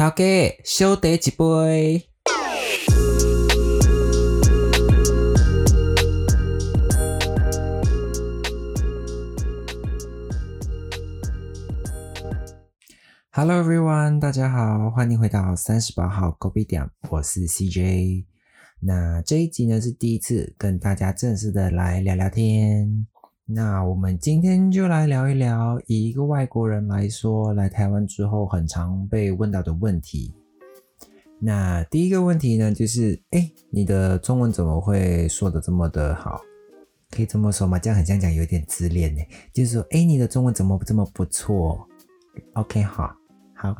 头家，小弟一杯。Hello everyone，大家好，欢迎回到三十八号狗币点，我是 CJ。那这一集呢是第一次跟大家正式的来聊聊天。那我们今天就来聊一聊，以一个外国人来说，来台湾之后很常被问到的问题。那第一个问题呢，就是哎，你的中文怎么会说的这么的好？可以这么说吗？这样很像讲有点自恋呢。就是说，哎，你的中文怎么这么不错？OK，好，好，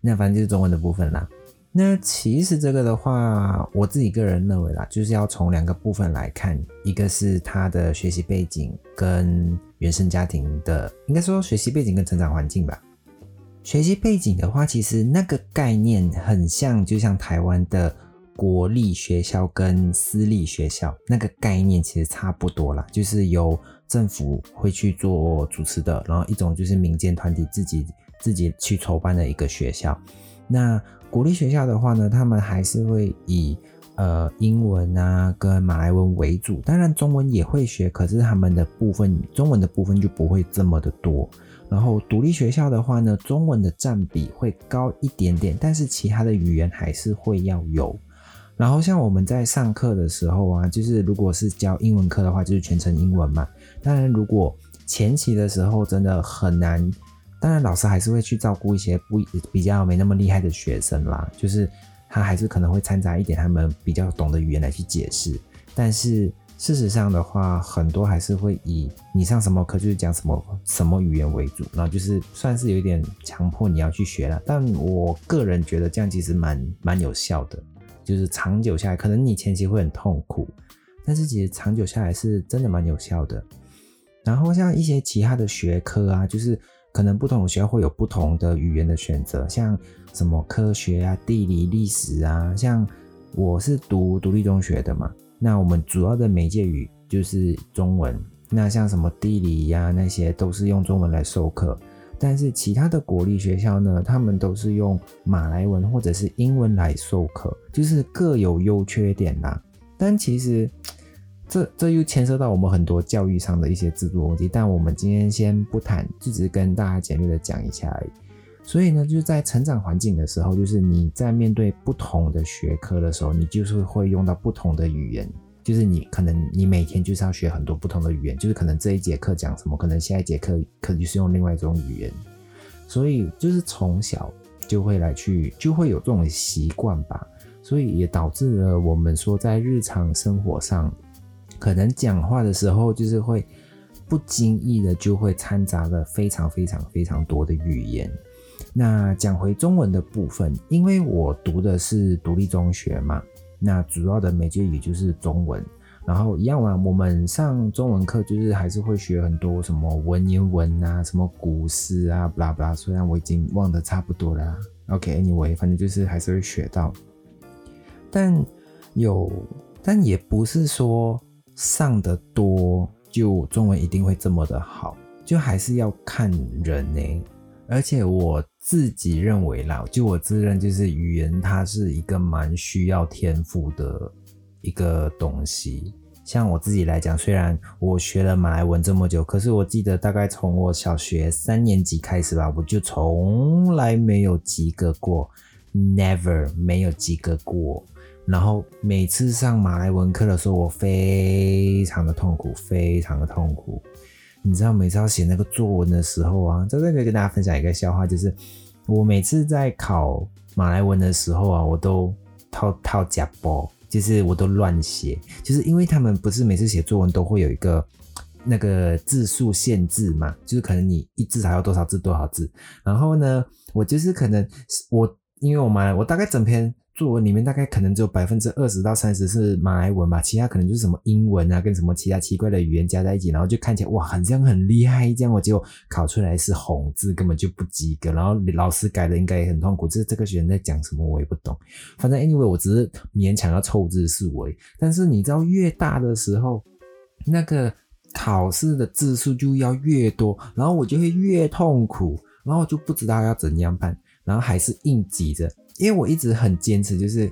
那反正就是中文的部分啦。那其实这个的话，我自己个人认为啦，就是要从两个部分来看，一个是他的学习背景跟原生家庭的，应该说学习背景跟成长环境吧。学习背景的话，其实那个概念很像，就像台湾的国立学校跟私立学校那个概念其实差不多啦，就是由政府会去做主持的，然后一种就是民间团体自己自己去筹办的一个学校。那国立学校的话呢，他们还是会以呃英文啊跟马来文为主，当然中文也会学，可是他们的部分中文的部分就不会这么的多。然后独立学校的话呢，中文的占比会高一点点，但是其他的语言还是会要有。然后像我们在上课的时候啊，就是如果是教英文课的话，就是全程英文嘛。当然如果前期的时候真的很难。当然，老师还是会去照顾一些不比较没那么厉害的学生啦，就是他还是可能会掺杂一点他们比较懂的语言来去解释。但是事实上的话，很多还是会以你上什么课就是讲什么什么语言为主，然后就是算是有一点强迫你要去学了。但我个人觉得这样其实蛮蛮有效的，就是长久下来，可能你前期会很痛苦，但是其实长久下来是真的蛮有效的。然后像一些其他的学科啊，就是。可能不同的学校会有不同的语言的选择，像什么科学啊、地理、历史啊。像我是读独立中学的嘛，那我们主要的媒介语就是中文。那像什么地理呀那些都是用中文来授课，但是其他的国立学校呢，他们都是用马来文或者是英文来授课，就是各有优缺点啦。但其实。这这又牵涉到我们很多教育上的一些制度问题，但我们今天先不谈，就只是跟大家简略的讲一下而已。所以呢，就是在成长环境的时候，就是你在面对不同的学科的时候，你就是会用到不同的语言，就是你可能你每天就是要学很多不同的语言，就是可能这一节课讲什么，可能下一节课可能就是用另外一种语言，所以就是从小就会来去就会有这种习惯吧，所以也导致了我们说在日常生活上。可能讲话的时候，就是会不经意的就会掺杂了非常非常非常多的语言。那讲回中文的部分，因为我读的是独立中学嘛，那主要的媒介语就是中文。然后一样嘛，我们上中文课就是还是会学很多什么文言文啊，什么古诗啊，巴拉巴拉。虽然我已经忘得差不多了。OK，Anyway，反正就是还是会学到。但有，但也不是说。上的多，就中文一定会这么的好，就还是要看人呢。而且我自己认为啦，就我自认就是语言，它是一个蛮需要天赋的一个东西。像我自己来讲，虽然我学了马来文这么久，可是我记得大概从我小学三年级开始吧，我就从来没有及格过，never 没有及格过。然后每次上马来文课的时候，我非常的痛苦，非常的痛苦。你知道，每次要写那个作文的时候啊，在这里跟大家分享一个笑话，就是我每次在考马来文的时候啊，我都套套假包，就是我都乱写，就是因为他们不是每次写作文都会有一个那个字数限制嘛，就是可能你一字还要多少字多少字。然后呢，我就是可能我因为我马来，我大概整篇。作文里面大概可能只有百分之二十到三十是马来文吧，其他可能就是什么英文啊，跟什么其他奇怪的语言加在一起，然后就看起来哇，好像很厉害这样，我就考出来是红字，根本就不及格。然后老师改的应该也很痛苦，这这个学生在讲什么我也不懂。反正 anyway 我只是勉强要凑字数而已。但是你知道越大的时候，那个考试的字数就要越多，然后我就会越痛苦，然后就不知道要怎样办。然后还是硬挤着，因为我一直很坚持，就是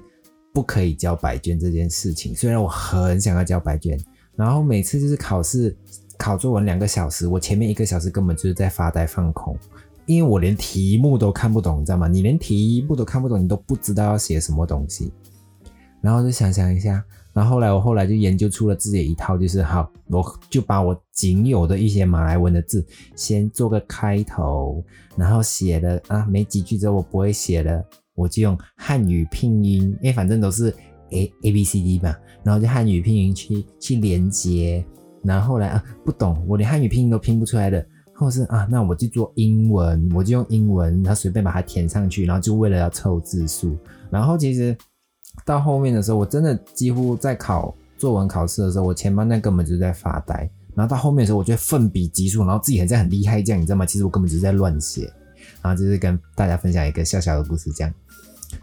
不可以交白卷这件事情。虽然我很想要交白卷，然后每次就是考试考作文两个小时，我前面一个小时根本就是在发呆放空，因为我连题目都看不懂，你知道吗？你连题目都看不懂，你都不知道要写什么东西，然后就想想一下。然后后来我后来就研究出了自己一套，就是好，我就把我仅有的一些马来文的字先做个开头，然后写了啊没几句之后我不会写了，我就用汉语拼音，因为反正都是 A A B C D 吧，然后就汉语拼音去去连接，然后后来啊不懂，我连汉语拼音都拼不出来的，或是啊那我就做英文，我就用英文，然后随便把它填上去，然后就为了要凑字数，然后其实。到后面的时候，我真的几乎在考作文考试的时候，我前半段根本就在发呆。然后到后面的时候，我就奋笔疾书，然后自己很在很厉害这样，你知道吗？其实我根本就是在乱写。然后就是跟大家分享一个小小的故事这样。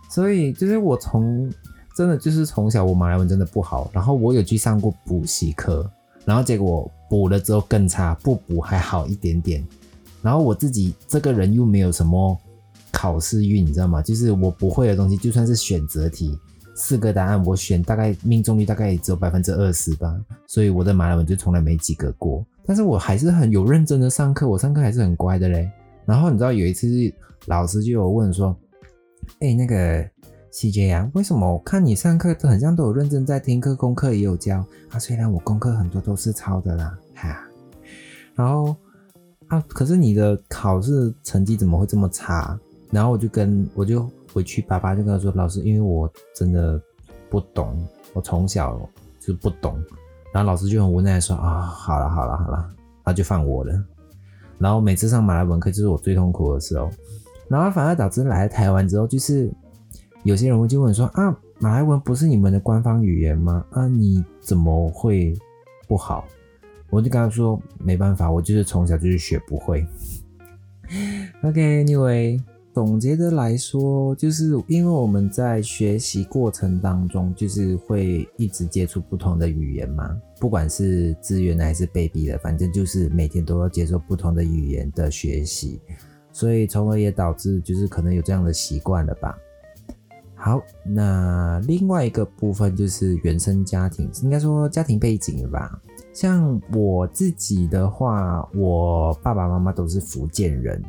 所以就是我从真的就是从小我马来文真的不好，然后我有去上过补习课，然后结果补了之后更差，不补还好一点点。然后我自己这个人又没有什么考试运，你知道吗？就是我不会的东西，就算是选择题。四个答案我选，大概命中率大概也只有百分之二十吧，所以我的马来文就从来没及格过。但是我还是很有认真的上课，我上课还是很乖的嘞。然后你知道有一次老师就有问说：“哎，那个 CJ 啊，为什么我看你上课都很像都有认真在听课，功课也有教啊？虽然我功课很多都是抄的啦，哈。然后啊，可是你的考试成绩怎么会这么差？然后我就跟我就。回去，爸爸就跟他说：“老师，因为我真的不懂，我从小就不懂。”然后老师就很无奈说：“啊，好了，好了，好了，他就放我了。”然后每次上马来文课就是我最痛苦的时候。然后反而导致来了台湾之后，就是有些人会就问说：“啊，马来文不是你们的官方语言吗？啊，你怎么会不好？”我就跟他说：“没办法，我就是从小就是学不会。”OK，Anyway。总结的来说，就是因为我们在学习过程当中，就是会一直接触不同的语言嘛，不管是自愿的还是被逼的，反正就是每天都要接受不同的语言的学习，所以从而也导致就是可能有这样的习惯了吧。好，那另外一个部分就是原生家庭，应该说家庭背景了吧。像我自己的话，我爸爸妈妈都是福建人，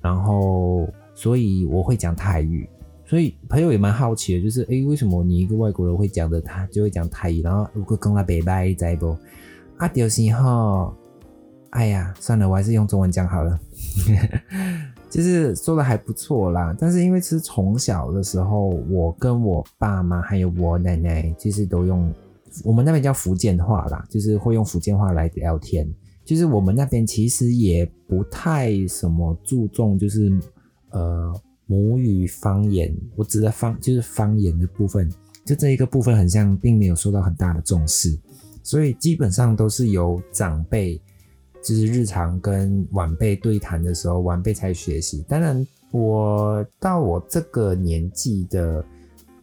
然后。所以我会讲泰语，所以朋友也蛮好奇的，就是诶，为什么你一个外国人会讲的他就会讲泰语？然后如果跟他拜拜在不？啊，就是哈，哎呀，算了，我还是用中文讲好了。就是说的还不错啦，但是因为是从小的时候，我跟我爸妈还有我奶奶，其实都用我们那边叫福建话啦，就是会用福建话来聊天。就是我们那边其实也不太什么注重，就是。呃，母语方言，我指的方就是方言的部分，就这一个部分，很像并没有受到很大的重视，所以基本上都是由长辈，就是日常跟晚辈对谈的时候，晚辈才学习。当然，我到我这个年纪的，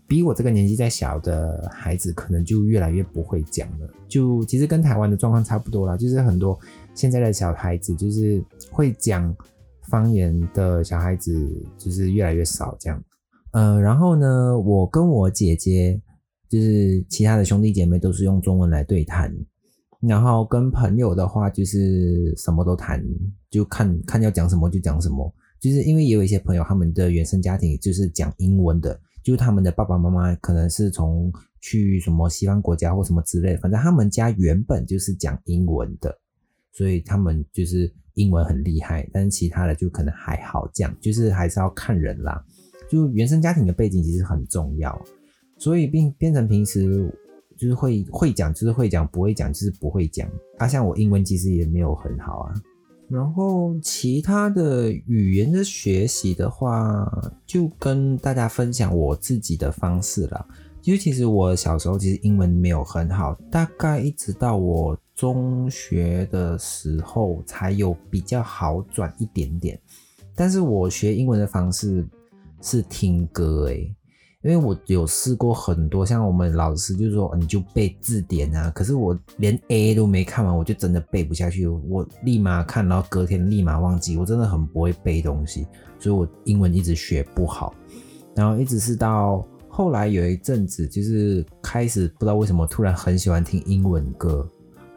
比我这个年纪再小的孩子，可能就越来越不会讲了。就其实跟台湾的状况差不多啦，就是很多现在的小孩子，就是会讲。方言的小孩子就是越来越少，这样，呃，然后呢，我跟我姐姐，就是其他的兄弟姐妹都是用中文来对谈，然后跟朋友的话就是什么都谈，就看看要讲什么就讲什么，就是因为也有一些朋友他们的原生家庭就是讲英文的，就是他们的爸爸妈妈可能是从去什么西方国家或什么之类，反正他们家原本就是讲英文的，所以他们就是。英文很厉害，但是其他的就可能还好，这样就是还是要看人啦。就原生家庭的背景其实很重要，所以变变成平时就是会会讲就是会讲，不会讲就是不会讲。啊，像我英文其实也没有很好啊。然后其他的语言的学习的话，就跟大家分享我自己的方式啦。因为其实我小时候其实英文没有很好，大概一直到我。中学的时候才有比较好转一点点，但是我学英文的方式是听歌诶，因为我有试过很多，像我们老师就是说你就背字典啊，可是我连 A 都没看完，我就真的背不下去，我立马看，然后隔天立马忘记，我真的很不会背东西，所以我英文一直学不好，然后一直是到后来有一阵子，就是开始不知道为什么突然很喜欢听英文歌，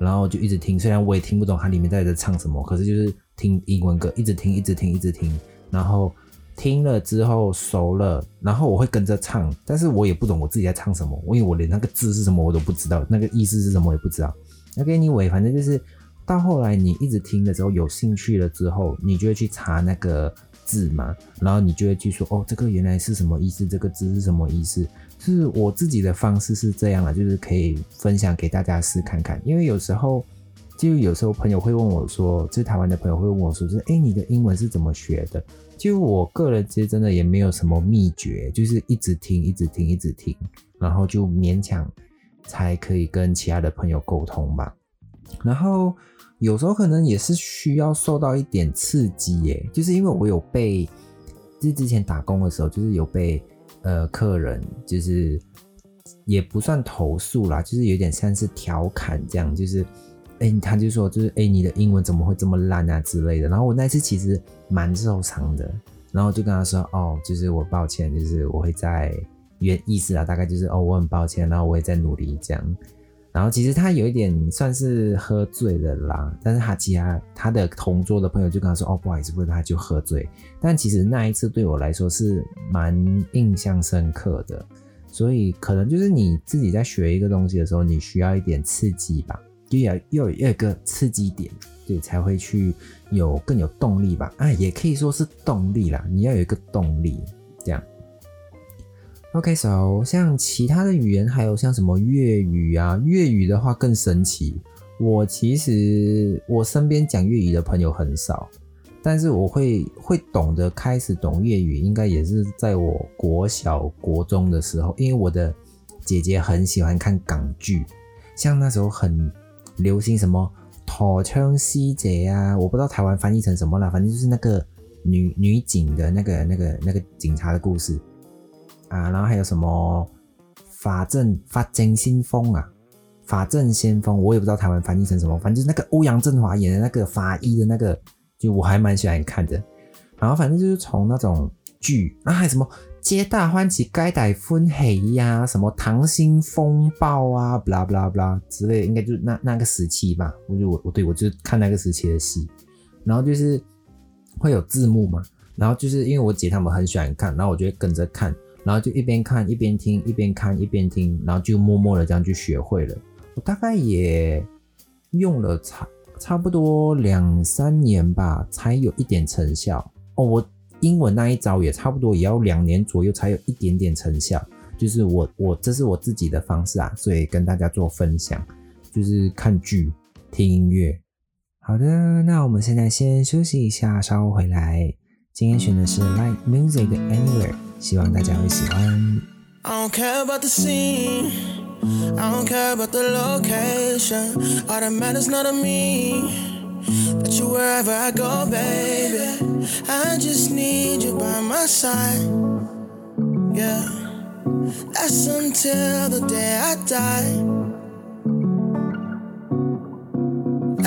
然后就一直听，虽然我也听不懂它里面在在唱什么，可是就是听英文歌，一直听，一直听，一直听，然后。听了之后熟了，然后我会跟着唱，但是我也不懂我自己在唱什么，因为我连那个字是什么我都不知道，那个意思是什么我也不知道。那 anyway，反正就是到后来你一直听的时候有兴趣了之后，你就会去查那个字嘛，然后你就会去说哦，这个原来是什么意思，这个字是什么意思。是我自己的方式是这样了，就是可以分享给大家试看看，因为有时候就有时候朋友会问我说，就是台湾的朋友会问我说，就是哎，你的英文是怎么学的？就我个人其实真的也没有什么秘诀，就是一直听，一直听，一直听，然后就勉强才可以跟其他的朋友沟通吧。然后有时候可能也是需要受到一点刺激耶，就是因为我有被，就是之前打工的时候，就是有被呃客人就是也不算投诉啦，就是有点像是调侃这样，就是。哎，他就说，就是哎，你的英文怎么会这么烂啊之类的。然后我那次其实蛮受伤的，然后就跟他说，哦，就是我抱歉，就是我会在原意思啊，大概就是哦，我很抱歉，然后我也在努力这样。然后其实他有一点算是喝醉了啦，但是他其他他的同桌的朋友就跟他说，哦，不好意思，不是他就喝醉。但其实那一次对我来说是蛮印象深刻的，所以可能就是你自己在学一个东西的时候，你需要一点刺激吧。又要又有一个刺激点，对，才会去有更有动力吧？啊，也可以说是动力啦。你要有一个动力，这样。OK，so 像其他的语言，还有像什么粤语啊？粤语的话更神奇。我其实我身边讲粤语的朋友很少，但是我会会懂得开始懂粤语，应该也是在我国小国中的时候，因为我的姐姐很喜欢看港剧，像那时候很。流行什么陀枪师姐啊？我不知道台湾翻译成什么了，反正就是那个女女警的那个那个那个警察的故事啊。然后还有什么法证法证先锋啊？法证先锋，我也不知道台湾翻译成什么，反正就是那个欧阳震华演的那个法医的那个，就我还蛮喜欢看的。然后反正就是从那种剧，然后还有什么。皆大欢喜，该歹欢喜呀，什么溏心风暴啊，不啦不啦不啦之类，应该就是那那个时期吧。我就我我对我就看那个时期的戏，然后就是会有字幕嘛，然后就是因为我姐他们很喜欢看，然后我就会跟着看，然后就一边看一边听，一边看一边听，然后就默默的这样就学会了。我大概也用了差差不多两三年吧，才有一点成效哦。我。英文那一招也差不多也要两年左右才有一点点成效，就是我我这是我自己的方式啊，所以跟大家做分享，就是看剧、听音乐。好的，那我们现在先休息一下，稍后回来。今天选的是 Like Music Anywhere，希望大家会喜欢。That you wherever I go, baby. I just need you by my side. Yeah. That's until the day I die.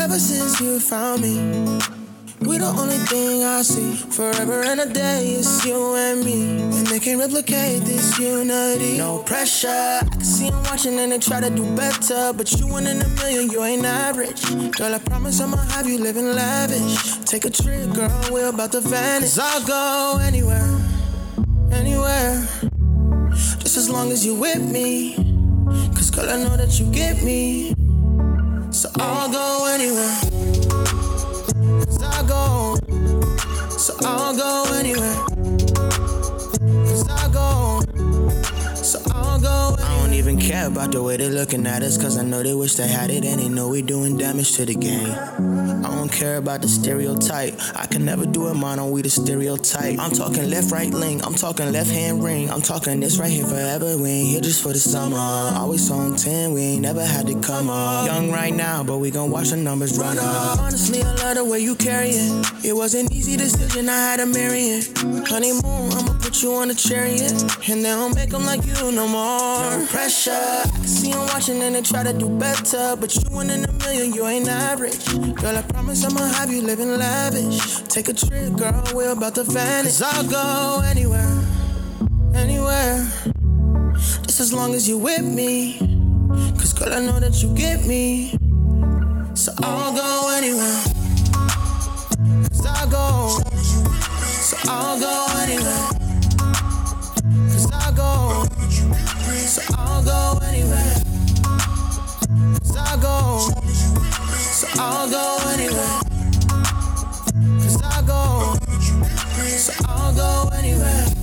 Ever since you found me. We the only thing I see forever and a day is you and me. And they can replicate this unity. No pressure. I can see them watching and they try to do better. But you one in a million, you ain't average. Girl, I promise I'ma have you living lavish. Take a trip, girl, we're about to vanish. I'll go anywhere, anywhere. Just as long as you with me. Cause girl, I know that you get me. So I'll go anywhere. Go. So I'll go anywhere. Cause I go. So I'll go don't even care about the way they're looking at us. Cause I know they wish they had it and they know we doing damage to the game. I don't care about the stereotype. I can never do it mono, we the stereotype. I'm talking left, right link. I'm talking left hand ring. I'm talking this right here forever. We ain't here just for the summer. Always on 10, we ain't never had to come up. Young right now, but we gon' watch the numbers run up. Honestly, I love the way you carry it. It was an easy decision, I had to marry it. Honeymoon, I'ma put you on a chariot, and they don't make them like you no more. No pressure. I can see them watching and they try to do better, but you one in a million, you ain't average. Girl, I promise I'ma have you living lavish. Take a trip, girl, we're about to vanish. I'll go anywhere, anywhere. Just as long as you with me. Cause girl, I know that you get me. So I'll go anywhere. Cause I'll go. So I'll go anywhere. Go. So I'll go anywhere. Cause I'll go. So I'll go anywhere. Cause I'll go. So I'll go anywhere.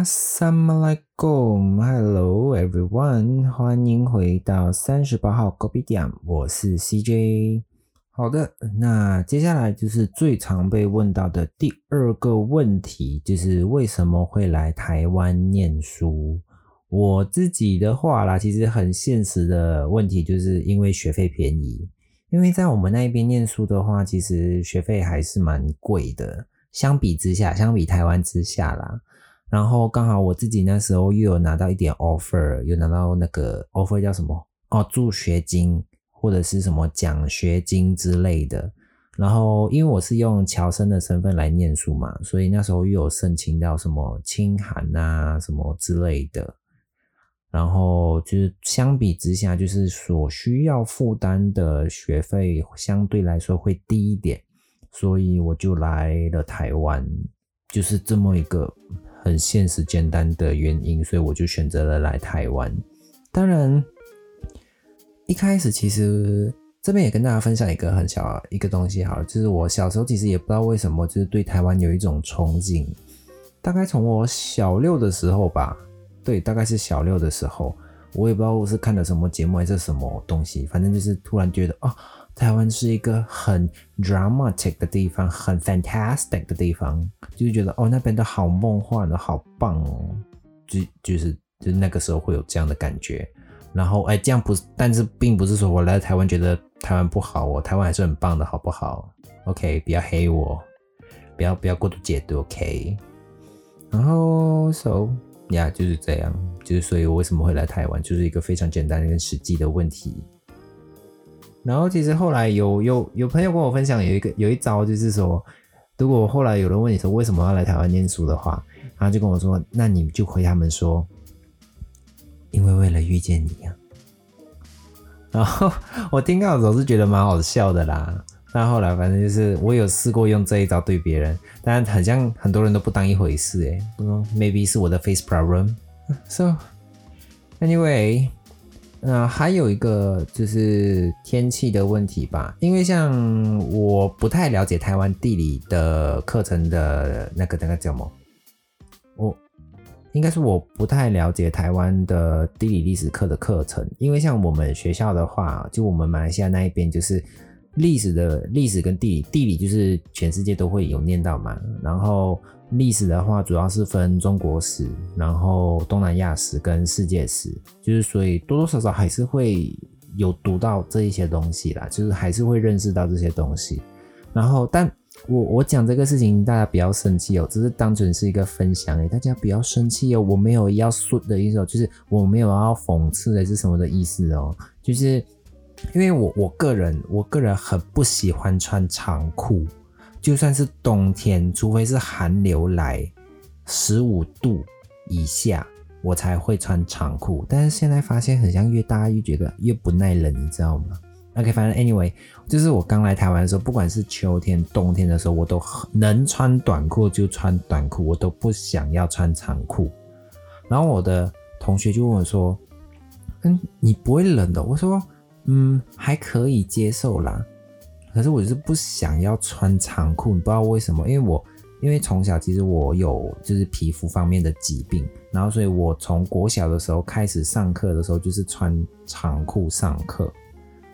阿萨马莱贡，Hello everyone，欢迎回到三十八号 g o b i 点，我是 CJ。好的，那接下来就是最常被问到的第二个问题，就是为什么会来台湾念书？我自己的话啦，其实很现实的问题，就是因为学费便宜。因为在我们那边念书的话，其实学费还是蛮贵的，相比之下，相比台湾之下啦。然后刚好我自己那时候又有拿到一点 offer，有拿到那个 offer 叫什么？哦，助学金或者是什么奖学金之类的。然后因为我是用侨生的身份来念书嘛，所以那时候又有申请到什么清寒啊什么之类的。然后就是相比之下，就是所需要负担的学费相对来说会低一点，所以我就来了台湾，就是这么一个很现实简单的原因，所以我就选择了来台湾。当然，一开始其实这边也跟大家分享一个很小一个东西，好了，就是我小时候其实也不知道为什么，就是对台湾有一种憧憬，大概从我小六的时候吧。对，大概是小六的时候，我也不知道我是看了什么节目还是什么东西，反正就是突然觉得啊，台湾是一个很 dramatic 的地方，很 fantastic 的地方，就是觉得哦那边的好梦幻的好棒哦，就就是就那个时候会有这样的感觉。然后哎，这样不，但是并不是说我来台湾觉得台湾不好哦，台湾还是很棒的，好不好？OK，不要黑我，不要不要过度解读，OK。然后 so。呀，就是这样，就是所以，我为什么会来台湾，就是一个非常简单跟实际的问题。然后，其实后来有有有朋友跟我分享，有一个有一招，就是说，如果后来有人问你说为什么要来台湾念书的话，然后就跟我说，那你就回他们说，因为为了遇见你呀。然后我听到的时候是觉得蛮好笑的啦。但后来反正就是我有试过用这一招对别人，但好像很多人都不当一回事诶。说 maybe 是我的 face problem。So anyway，那，还有一个就是天气的问题吧，因为像我不太了解台湾地理的课程的那个那个叫什么，我应该是我不太了解台湾的地理历史课的课程，因为像我们学校的话，就我们马来西亚那一边就是。历史的历史跟地理，地理就是全世界都会有念到嘛。然后历史的话，主要是分中国史，然后东南亚史跟世界史，就是所以多多少少还是会有读到这一些东西啦，就是还是会认识到这些东西。然后，但我我讲这个事情，大家不要生气哦，只是单纯是一个分享诶，大家不要生气哦，我没有要说的意思，就是我没有要讽刺还是什么的意思哦，就是。因为我我个人我个人很不喜欢穿长裤，就算是冬天，除非是寒流来十五度以下，我才会穿长裤。但是现在发现，很像越大越觉得越不耐冷，你知道吗？OK，反正 anyway，就是我刚来台湾的时候，不管是秋天、冬天的时候，我都能穿短裤就穿短裤，我都不想要穿长裤。然后我的同学就问我说：“嗯，你不会冷的？”我说。嗯，还可以接受啦。可是我就是不想要穿长裤，你不知道为什么？因为我因为从小其实我有就是皮肤方面的疾病，然后所以我从国小的时候开始上课的时候就是穿长裤上课，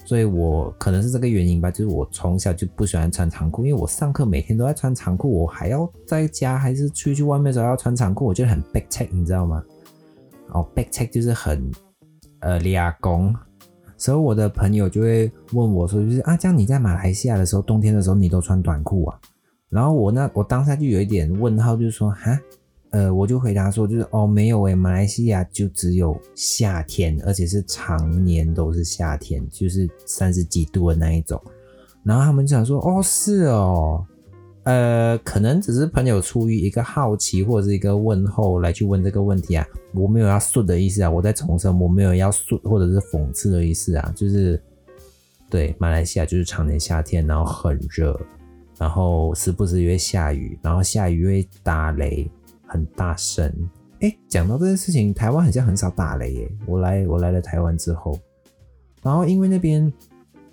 所以我可能是这个原因吧，就是我从小就不喜欢穿长裤，因为我上课每天都在穿长裤，我还要在家还是出去外面的时候要穿长裤，我觉得很 back check，你知道吗？哦，back check 就是很呃俩工，所以我的朋友就会问我说，就是啊，这样你在马来西亚的时候，冬天的时候你都穿短裤啊？然后我那我当下就有一点问号，就是说哈。呃，我就回答说，就是哦，没有诶，马来西亚就只有夏天，而且是常年都是夏天，就是三十几度的那一种。然后他们就想说，哦，是哦，呃，可能只是朋友出于一个好奇或者是一个问候来去问这个问题啊，我没有要顺的意思啊，我在重申，我没有要顺或者是讽刺的意思啊，就是对，马来西亚就是常年夏天，然后很热，然后时不时会下雨，然后下雨会打雷。很大声，哎，讲到这件事情，台湾好像很少打雷耶。我来，我来了台湾之后，然后因为那边，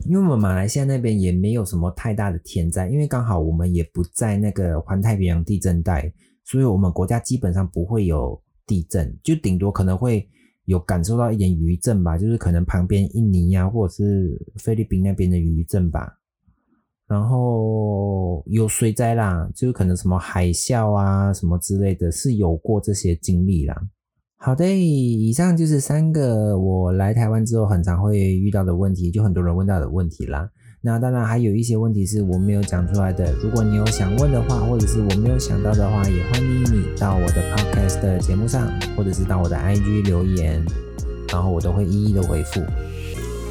因为我们马来西亚那边也没有什么太大的天灾，因为刚好我们也不在那个环太平洋地震带，所以我们国家基本上不会有地震，就顶多可能会有感受到一点余震吧，就是可能旁边印尼呀，或者是菲律宾那边的余震吧。然后有水灾啦，就是可能什么海啸啊什么之类的，是有过这些经历啦。好的，以上就是三个我来台湾之后很常会遇到的问题，就很多人问到的问题啦。那当然还有一些问题是我没有讲出来的，如果你有想问的话，或者是我没有想到的话，也欢迎你到我的 podcast 的节目上，或者是到我的 IG 留言，然后我都会一一的回复。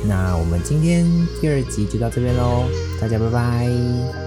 那我们今天第二集就到这边喽，大家拜拜。